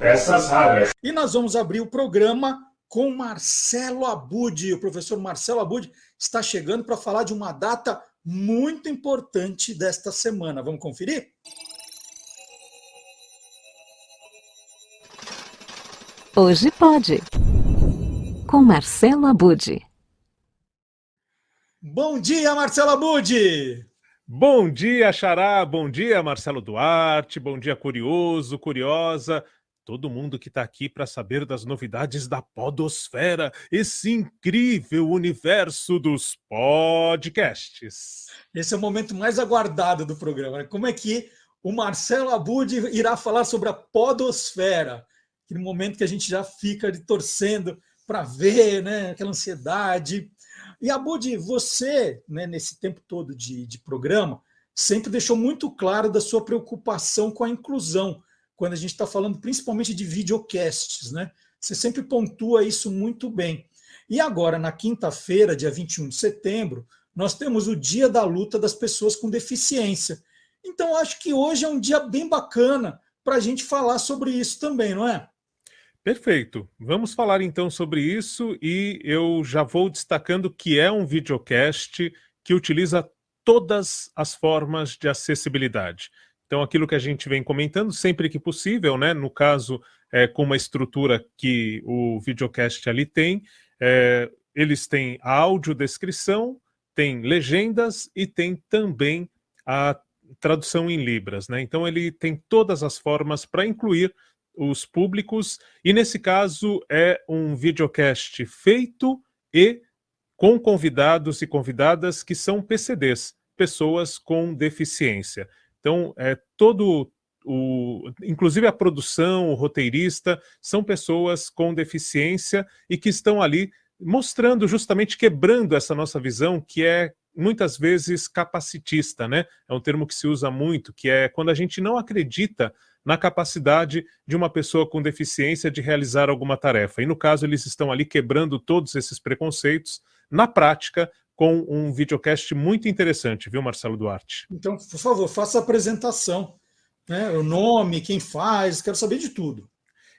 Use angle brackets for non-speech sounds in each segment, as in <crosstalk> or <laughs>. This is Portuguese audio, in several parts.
Peças raras. E nós vamos abrir o programa com Marcelo Abud. O professor Marcelo Abud está chegando para falar de uma data muito importante desta semana. Vamos conferir? Hoje pode. Com Marcelo Abud. Bom dia, Marcelo Abud! Bom dia, Xará. Bom dia, Marcelo Duarte. Bom dia, curioso, curiosa. Todo mundo que está aqui para saber das novidades da Podosfera, esse incrível universo dos podcasts. Esse é o momento mais aguardado do programa. Né? Como é que o Marcelo Abud irá falar sobre a Podosfera? Aquele momento que a gente já fica torcendo para ver, né? aquela ansiedade. E Abud, você, né, nesse tempo todo de, de programa, sempre deixou muito claro da sua preocupação com a inclusão quando a gente está falando principalmente de videocasts, né? Você sempre pontua isso muito bem. E agora, na quinta-feira, dia 21 de setembro, nós temos o Dia da Luta das Pessoas com Deficiência. Então, acho que hoje é um dia bem bacana para a gente falar sobre isso também, não é? Perfeito. Vamos falar então sobre isso e eu já vou destacando que é um videocast que utiliza todas as formas de acessibilidade. Então, aquilo que a gente vem comentando, sempre que possível, né? No caso, é, com uma estrutura que o videocast ali tem, é, eles têm a audiodescrição, tem legendas e tem também a tradução em Libras, né? Então, ele tem todas as formas para incluir os públicos, e nesse caso é um videocast feito e com convidados e convidadas que são PCDs, pessoas com deficiência. Então, é todo o, inclusive a produção, o roteirista, são pessoas com deficiência e que estão ali mostrando, justamente quebrando essa nossa visão que é muitas vezes capacitista, né? É um termo que se usa muito, que é quando a gente não acredita na capacidade de uma pessoa com deficiência de realizar alguma tarefa. E no caso, eles estão ali quebrando todos esses preconceitos na prática, com um videocast muito interessante, viu, Marcelo Duarte? Então, por favor, faça a apresentação. Né? O nome, quem faz, quero saber de tudo.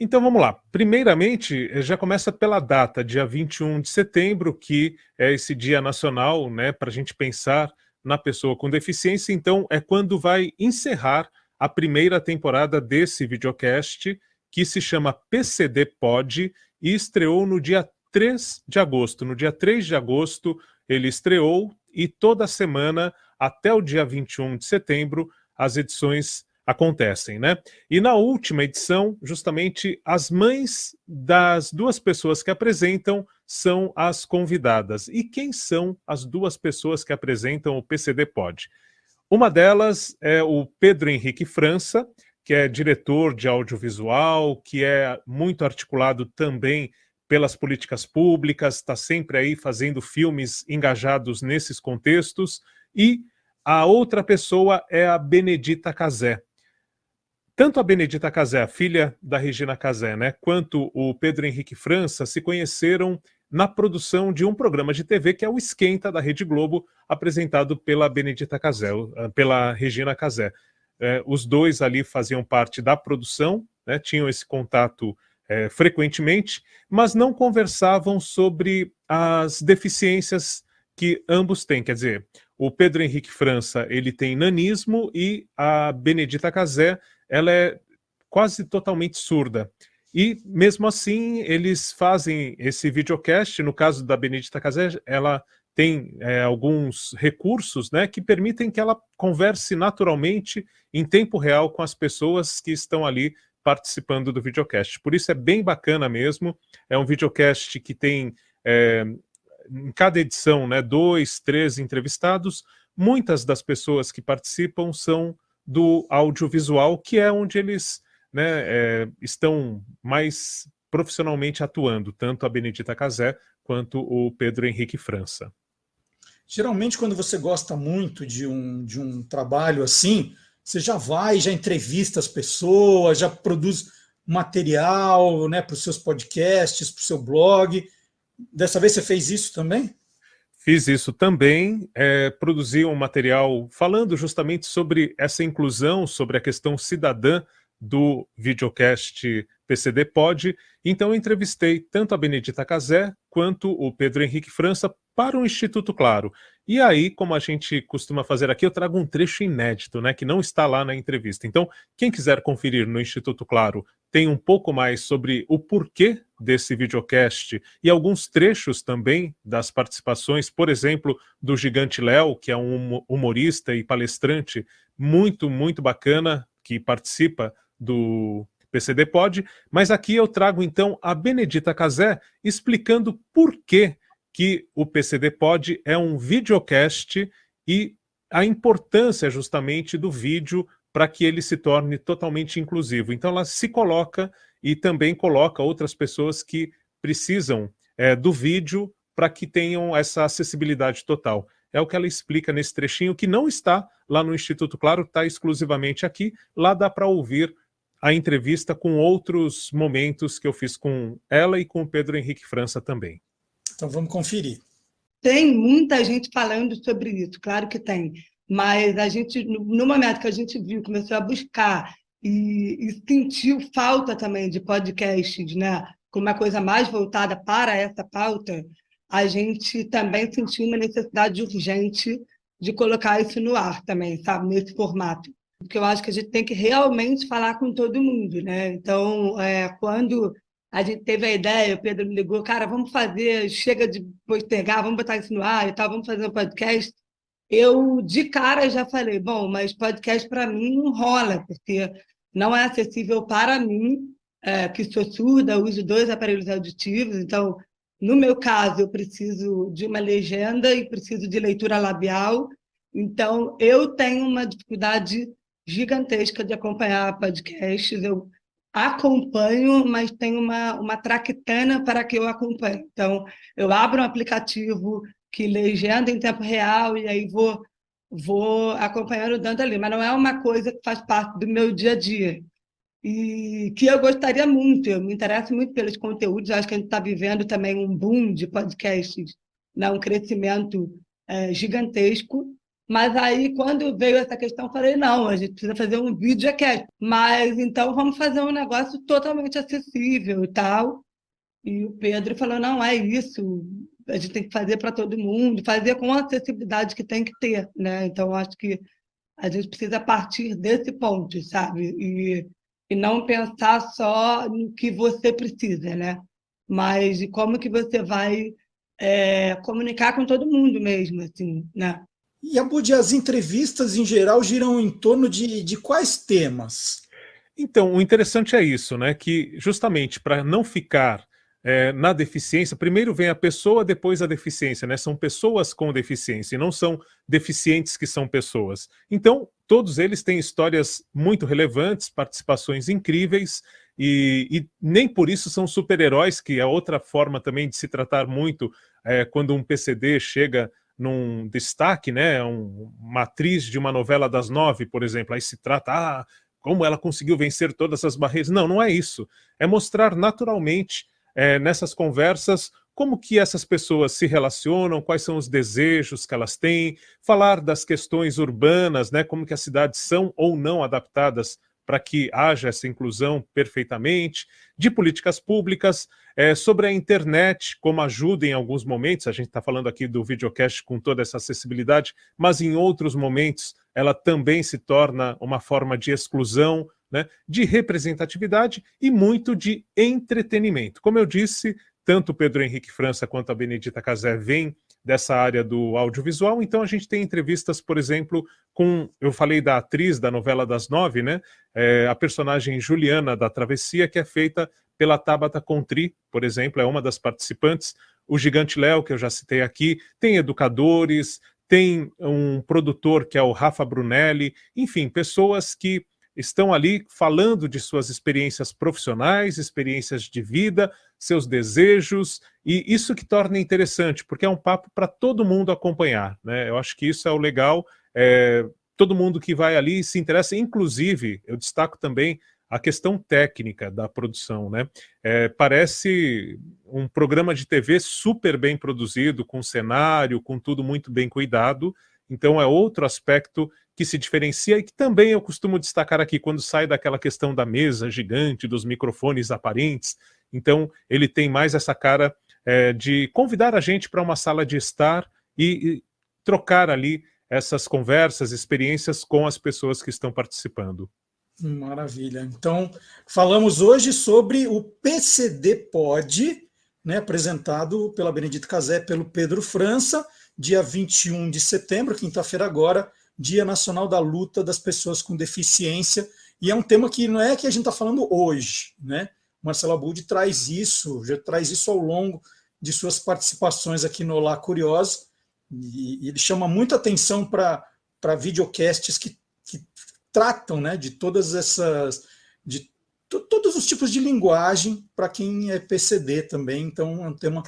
Então vamos lá. Primeiramente, já começa pela data, dia 21 de setembro, que é esse dia nacional, né, para a gente pensar na pessoa com deficiência. Então, é quando vai encerrar a primeira temporada desse videocast, que se chama PCD Pod, e estreou no dia 3 de agosto. No dia 3 de agosto, ele estreou e toda semana, até o dia 21 de setembro, as edições acontecem, né? E na última edição, justamente as mães das duas pessoas que apresentam são as convidadas. E quem são as duas pessoas que apresentam o PCD Pod? Uma delas é o Pedro Henrique França, que é diretor de audiovisual, que é muito articulado também pelas políticas públicas, está sempre aí fazendo filmes engajados nesses contextos, e a outra pessoa é a Benedita Casé. Tanto a Benedita Casé, a filha da Regina Casé, né, quanto o Pedro Henrique França se conheceram na produção de um programa de TV que é o Esquenta da Rede Globo, apresentado pela Benedita Casé, pela Regina Casé. É, os dois ali faziam parte da produção, né, tinham esse contato é, frequentemente, mas não conversavam sobre as deficiências que ambos têm. Quer dizer, o Pedro Henrique França ele tem nanismo e a Benedita Casé ela é quase totalmente surda. E mesmo assim eles fazem esse videocast. No caso da Benedita Casé, ela tem é, alguns recursos né, que permitem que ela converse naturalmente em tempo real com as pessoas que estão ali participando do videocast. Por isso é bem bacana mesmo. É um videocast que tem é, em cada edição, né, dois, três entrevistados. Muitas das pessoas que participam são do audiovisual, que é onde eles né, é, estão mais profissionalmente atuando, tanto a Benedita Casé quanto o Pedro Henrique França. Geralmente, quando você gosta muito de um, de um trabalho assim, você já vai, já entrevista as pessoas, já produz material né, para os seus podcasts, para o seu blog. Dessa vez você fez isso também? Fiz isso também, é, produzi um material falando justamente sobre essa inclusão, sobre a questão cidadã do videocast PCD Pod. Então entrevistei tanto a Benedita Casé quanto o Pedro Henrique França para o Instituto Claro. E aí, como a gente costuma fazer aqui, eu trago um trecho inédito, né, que não está lá na entrevista. Então, quem quiser conferir no Instituto Claro, tem um pouco mais sobre o porquê desse videocast e alguns trechos também das participações, por exemplo, do Gigante Léo, que é um humorista e palestrante muito, muito bacana, que participa do PCD Pod, mas aqui eu trago então a Benedita Casé explicando por que que o PCD Pod é um videocast e a importância justamente do vídeo para que ele se torne totalmente inclusivo. Então ela se coloca e também coloca outras pessoas que precisam é, do vídeo para que tenham essa acessibilidade total. É o que ela explica nesse trechinho, que não está lá no Instituto Claro, está exclusivamente aqui. Lá dá para ouvir a entrevista com outros momentos que eu fiz com ela e com o Pedro Henrique França também. Então vamos conferir. Tem muita gente falando sobre isso, claro que tem. Mas a gente, no momento que a gente viu, começou a buscar e, e sentiu falta também de podcasts, né? Com uma coisa mais voltada para essa pauta, a gente também sentiu uma necessidade urgente de colocar isso no ar também, sabe? Nesse formato. Porque eu acho que a gente tem que realmente falar com todo mundo, né? Então, é, quando a gente teve a ideia, o Pedro me ligou, cara, vamos fazer, chega de postergar, vamos botar isso no ar e tal, vamos fazer um podcast. Eu, de cara, já falei, bom, mas podcast para mim não rola, porque não é acessível para mim, é, que sou surda, uso dois aparelhos auditivos, então, no meu caso, eu preciso de uma legenda e preciso de leitura labial, então, eu tenho uma dificuldade gigantesca de acompanhar podcasts, eu acompanho, mas tem uma, uma traquitana para que eu acompanhe. Então, eu abro um aplicativo que legenda em tempo real e aí vou, vou acompanhando dando ali, mas não é uma coisa que faz parte do meu dia a dia. E que eu gostaria muito, eu me interesso muito pelos conteúdos, acho que a gente está vivendo também um boom de podcasts, né? um crescimento é, gigantesco, mas aí, quando veio essa questão, eu falei, não, a gente precisa fazer um videocast. Mas então vamos fazer um negócio totalmente acessível e tal. E o Pedro falou, não, é isso, a gente tem que fazer para todo mundo, fazer com a acessibilidade que tem que ter, né? Então, acho que a gente precisa partir desse ponto, sabe? E, e não pensar só no que você precisa, né? Mas de como que você vai é, comunicar com todo mundo mesmo, assim, né? E, Abud, as entrevistas em geral giram em torno de, de quais temas? Então, o interessante é isso, né? Que justamente para não ficar é, na deficiência, primeiro vem a pessoa, depois a deficiência, né? São pessoas com deficiência, e não são deficientes que são pessoas. Então, todos eles têm histórias muito relevantes, participações incríveis, e, e nem por isso são super-heróis, que é outra forma também de se tratar muito é, quando um PCD chega num destaque, né, um, uma atriz de uma novela das nove, por exemplo, aí se trata, ah, como ela conseguiu vencer todas as barreiras. Não, não é isso. É mostrar naturalmente é, nessas conversas como que essas pessoas se relacionam, quais são os desejos que elas têm, falar das questões urbanas, né, como que as cidades são ou não adaptadas para que haja essa inclusão perfeitamente, de políticas públicas, é, sobre a internet, como ajuda em alguns momentos, a gente está falando aqui do videocast com toda essa acessibilidade, mas em outros momentos ela também se torna uma forma de exclusão, né, de representatividade e muito de entretenimento. Como eu disse, tanto Pedro Henrique França quanto a Benedita Casé vêm dessa área do audiovisual. Então a gente tem entrevistas, por exemplo, com eu falei da atriz da novela das nove, né? É, a personagem Juliana da Travessia, que é feita pela Tabata Contri, por exemplo, é uma das participantes. O Gigante Léo, que eu já citei aqui, tem educadores, tem um produtor que é o Rafa Brunelli, enfim, pessoas que estão ali falando de suas experiências profissionais, experiências de vida, seus desejos, e isso que torna interessante, porque é um papo para todo mundo acompanhar. Né? Eu acho que isso é o legal. É, todo mundo que vai ali se interessa, inclusive, eu destaco também a questão técnica da produção, né? É, parece um programa de TV super bem produzido, com cenário, com tudo muito bem cuidado. Então é outro aspecto que se diferencia e que também eu costumo destacar aqui quando sai daquela questão da mesa gigante, dos microfones aparentes. Então ele tem mais essa cara é, de convidar a gente para uma sala de estar e, e trocar ali essas conversas, experiências com as pessoas que estão participando. Maravilha. Então, falamos hoje sobre o PCD Pod, né, apresentado pela Benedito Casé, pelo Pedro França, dia 21 de setembro, quinta-feira agora, Dia Nacional da Luta das Pessoas com Deficiência. E é um tema que não é que a gente está falando hoje, né? Marcelo Abud traz isso, já traz isso ao longo de suas participações aqui no Olá Curiosa, e, ele chama muita atenção para videocasts que, que tratam né, de todas essas. de todos os tipos de linguagem para quem é PCD também. Então, é um tema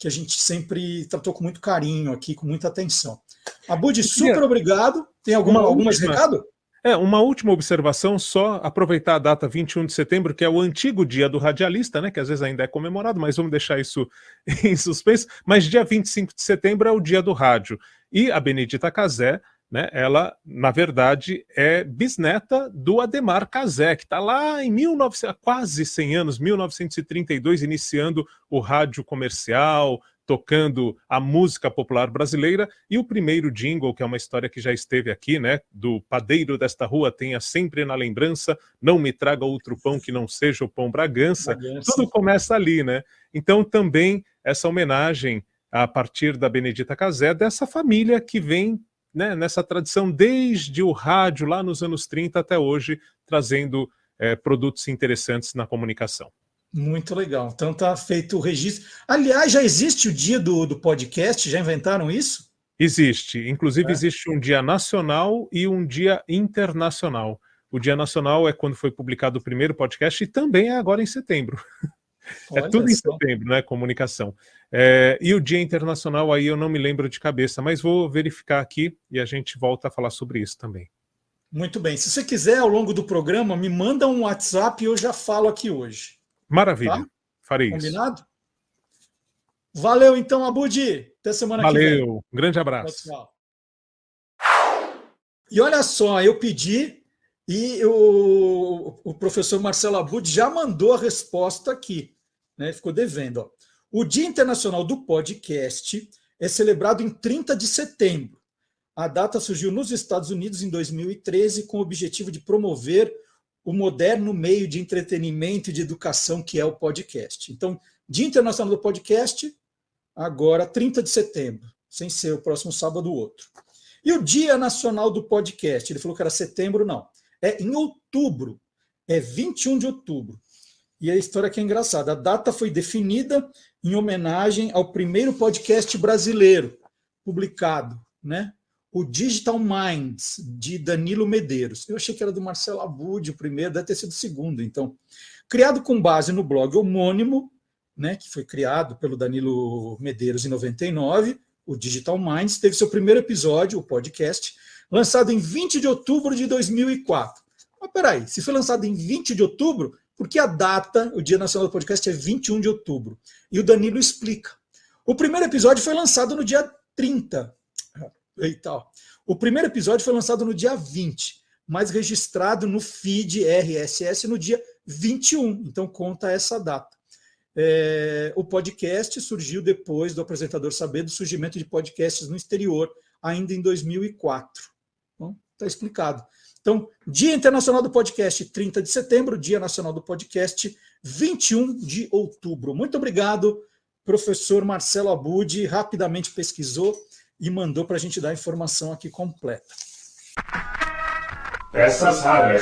que a gente sempre tratou com muito carinho aqui, com muita atenção. Abud, super obrigado. Tem alguma, algumas recado? É, uma última observação, só aproveitar a data 21 de setembro, que é o antigo dia do radialista, né? Que às vezes ainda é comemorado, mas vamos deixar isso <laughs> em suspenso. Mas dia 25 de setembro é o dia do rádio. E a Benedita Casé, né? Ela, na verdade, é bisneta do Ademar Casé, que está lá em 1900, quase 100 anos, 1932, iniciando o rádio comercial, tocando a música popular brasileira e o primeiro jingle, que é uma história que já esteve aqui, né, do padeiro desta rua tenha sempre na lembrança, não me traga outro pão que não seja o pão Bragança. Bragança. Tudo começa ali, né? Então também essa homenagem a partir da Benedita Casé dessa família que vem né, nessa tradição desde o rádio lá nos anos 30 até hoje, trazendo é, produtos interessantes na comunicação. Muito legal. Então tá feito o registro. Aliás, já existe o dia do, do podcast? Já inventaram isso? Existe. Inclusive, é. existe um dia nacional e um dia internacional. O dia nacional é quando foi publicado o primeiro podcast e também é agora em setembro. <laughs> é tudo em setembro, né? Comunicação. É, e o dia internacional aí eu não me lembro de cabeça, mas vou verificar aqui e a gente volta a falar sobre isso também. Muito bem. Se você quiser, ao longo do programa, me manda um WhatsApp e eu já falo aqui hoje. Maravilha. Tá? Farei Combinado? isso. Valeu, então, Abudi. Até semana Valeu. que vem. Valeu. Um grande abraço. Tchau, E olha só, eu pedi e o, o professor Marcelo Abud já mandou a resposta aqui. Né? Ficou devendo. Ó. O Dia Internacional do Podcast é celebrado em 30 de setembro. A data surgiu nos Estados Unidos em 2013 com o objetivo de promover o moderno meio de entretenimento e de educação que é o podcast. Então, Dia Internacional do Podcast, agora 30 de setembro, sem ser o próximo sábado ou outro. E o Dia Nacional do Podcast, ele falou que era setembro, não. É em outubro, é 21 de outubro. E a história que é engraçada, a data foi definida em homenagem ao primeiro podcast brasileiro publicado, né? o Digital Minds, de Danilo Medeiros. Eu achei que era do Marcelo Abud, o primeiro, deve ter sido o segundo, então. Criado com base no blog homônimo, né, que foi criado pelo Danilo Medeiros em 99, o Digital Minds teve seu primeiro episódio, o podcast, lançado em 20 de outubro de 2004. Mas peraí, se foi lançado em 20 de outubro, por que a data, o Dia Nacional do Podcast, é 21 de outubro? E o Danilo explica. O primeiro episódio foi lançado no dia 30 e tal. O primeiro episódio foi lançado no dia 20, mas registrado no feed RSS no dia 21. Então conta essa data. É, o podcast surgiu depois do apresentador saber do surgimento de podcasts no exterior, ainda em 2004. Então, está explicado. Então, Dia Internacional do Podcast, 30 de setembro, Dia Nacional do Podcast, 21 de outubro. Muito obrigado, professor Marcelo Abud, rapidamente pesquisou e mandou para a gente dar a informação aqui completa. Peças raras.